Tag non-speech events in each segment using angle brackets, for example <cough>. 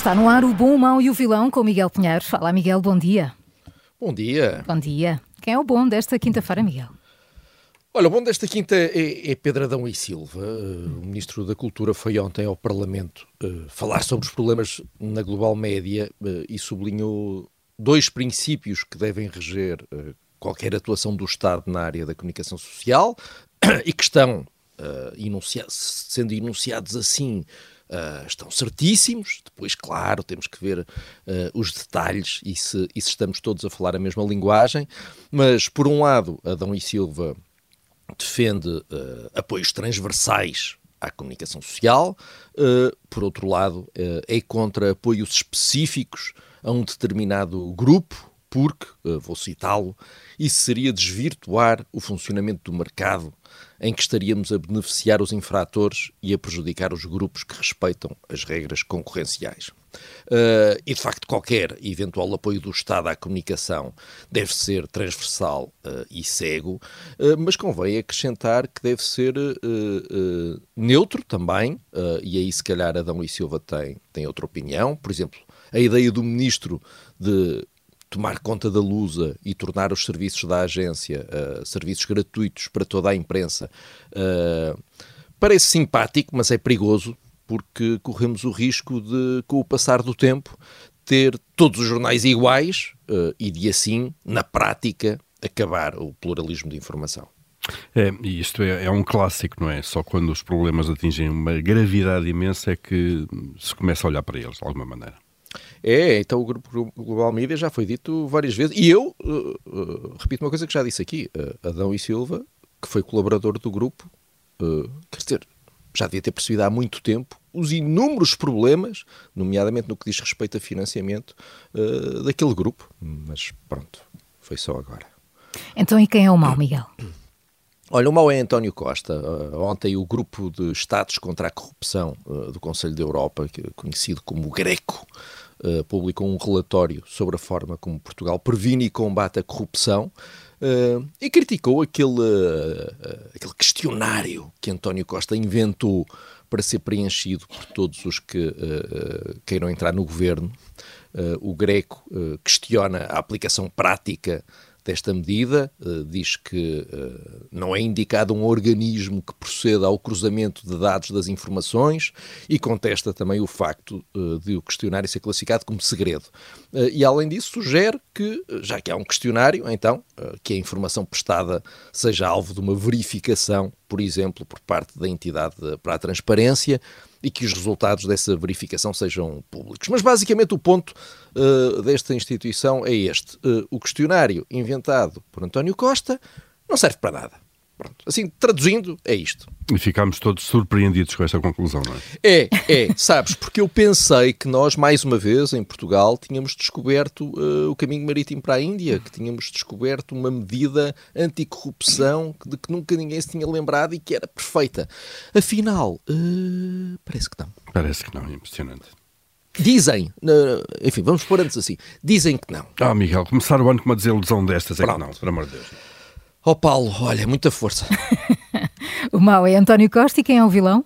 Está no ar o bom, o mau e o vilão com Miguel Pinheiro. Fala, Miguel, bom dia. Bom dia. Bom dia. Quem é o bom desta quinta-feira, Miguel? Olha, o bom desta quinta é, é Pedro Adão e Silva. O Ministro da Cultura foi ontem ao Parlamento uh, falar sobre os problemas na global média uh, e sublinhou dois princípios que devem reger qualquer atuação do Estado na área da comunicação social <coughs> e que estão sendo enunciados assim Uh, estão certíssimos. Depois, claro, temos que ver uh, os detalhes e se, e se, estamos todos a falar a mesma linguagem. Mas, por um lado, Adão e Silva defende uh, apoios transversais à comunicação social, por outro lado, é contra apoios específicos a um determinado grupo, porque, vou citá-lo, isso seria desvirtuar o funcionamento do mercado em que estaríamos a beneficiar os infratores e a prejudicar os grupos que respeitam as regras concorrenciais. Uh, e de facto, qualquer eventual apoio do Estado à comunicação deve ser transversal uh, e cego, uh, mas convém acrescentar que deve ser neutro também, e aí se calhar Adão e Silva tem, tem outra opinião. Por exemplo, a ideia do ministro de tomar conta da Lusa e tornar os serviços da agência uh, serviços gratuitos para toda a imprensa uh, parece simpático, mas é perigoso porque corremos o risco de, com o passar do tempo, ter todos os jornais iguais uh, e de assim, na prática, acabar o pluralismo de informação. É, e isto é, é, um clássico, não é? Só quando os problemas atingem uma gravidade imensa é que se começa a olhar para eles, de alguma maneira. É, então o Grupo Global Mídia já foi dito várias vezes. E eu uh, uh, repito uma coisa que já disse aqui: uh, Adão e Silva, que foi colaborador do grupo, quer dizer, já devia ter percebido há muito tempo os inúmeros problemas, nomeadamente no que diz respeito a financiamento, daquele grupo. Mas pronto, foi só agora. Então, e quem é o mau, Miguel? <clears throat> Olha, o mau é António Costa. ontem o grupo de Estados contra a Corrupção do Conselho da Europa, conhecido como Greco, uh, publicou um relatório sobre a forma como Portugal previne e combate a corrupção uh, e criticou aquele, uh, aquele questionário que António Costa inventou para ser preenchido por todos os que queiram entrar no governo. o Greco questiona a aplicação prática desta medida, uh, diz que uh, não é indicado um organismo que proceda ao cruzamento de dados das informações e contesta também o facto uh, de o questionário ser classificado como segredo. e, além disso, sugere que, já que há um questionário, então, que a informação prestada seja alvo de uma verificação, por exemplo, por parte da entidade para a transparência e que os resultados dessa verificação sejam públicos. Mas basicamente o ponto uh, desta instituição é este: uh, o questionário inventado por António Costa não serve para nada. Pronto. Assim, traduzindo, é isto. E ficámos todos surpreendidos com esta conclusão, não é? É, é, <laughs> sabes, porque eu pensei que nós, mais uma vez, em Portugal, tínhamos descoberto uh, o caminho marítimo para a Índia, que tínhamos descoberto uma medida anticorrupção de que nunca ninguém se tinha lembrado e que era perfeita. Afinal, uh, parece que não. Parece que não, é impressionante. Dizem, enfim, vamos pôr antes assim, dizem que não. Ah, Miguel, começar o ano com uma desilusão destas é Pronto. que não, por amor de Deus. Ó oh, Paulo, olha, muita força. <laughs> o mau é António Costa e quem é o vilão?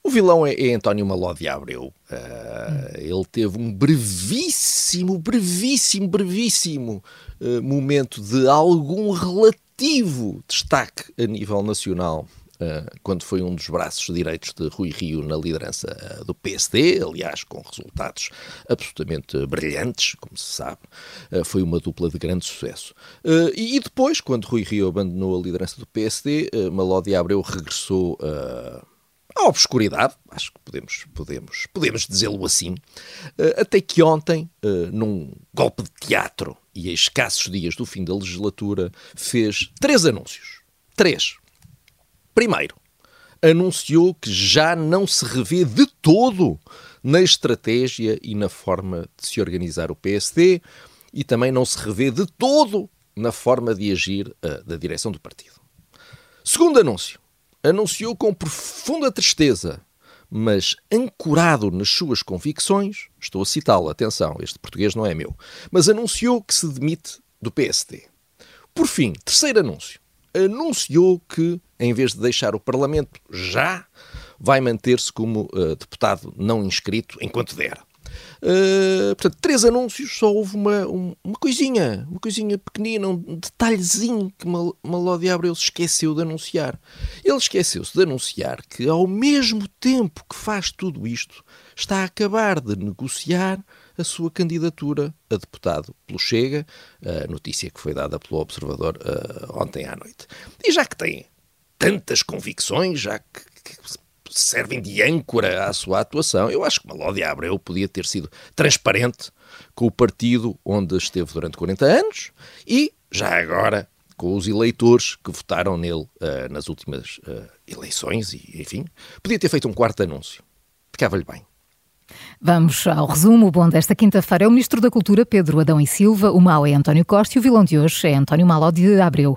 O vilão é, é António Maló de Abreu. Uh, ele teve um brevíssimo, brevíssimo, brevíssimo uh, momento de algum relativo destaque a nível nacional quando foi um dos braços direitos de Rui Rio na liderança uh, do PSD, aliás, com resultados absolutamente brilhantes, como se sabe. Uh, foi uma dupla de grande sucesso. E, depois, quando Rui Rio abandonou a liderança do PSD, Malódia Abreu regressou à obscuridade, acho que podemos, podemos, podemos dizê-lo assim, até que ontem, num golpe de teatro e a escassos dias do fim da legislatura, fez três anúncios. Três. Primeiro, anunciou que já não se revê de todo na estratégia e na forma de se organizar o PSD e também não se revê de todo na forma de agir uh, da direção do partido. Segundo anúncio, anunciou com profunda tristeza, mas ancorado nas suas convicções, estou a citá-lo, atenção, este português não é meu, mas anunciou que se demite do PSD. Por fim, terceiro anúncio, anunciou que, em vez de deixar o Parlamento já, vai manter-se como uh, deputado não inscrito enquanto der. Uh, portanto, três anúncios, só houve uma, uma coisinha, uma coisinha pequenina, um detalhezinho que Malódia Abreu se esqueceu de anunciar. Ele esqueceu-se de anunciar que, ao mesmo tempo que faz tudo isto, está a acabar de negociar a sua candidatura a deputado pelo Chega, a notícia que foi dada pelo Observador uh, ontem à noite. E já que tem tantas convicções, já que, que servem de âncora à sua atuação. Eu acho que Malódia Abreu podia ter sido transparente com o partido onde esteve durante 40 anos e, já agora, com os eleitores que votaram nele uh, nas últimas uh, eleições e, enfim, podia ter feito um quarto anúncio. Ficava-lhe bem. Vamos ao resumo. O bom desta quinta-feira é o Ministro da Cultura, Pedro Adão e Silva. O mau é António Costa e o vilão de hoje é António Maló de Abreu.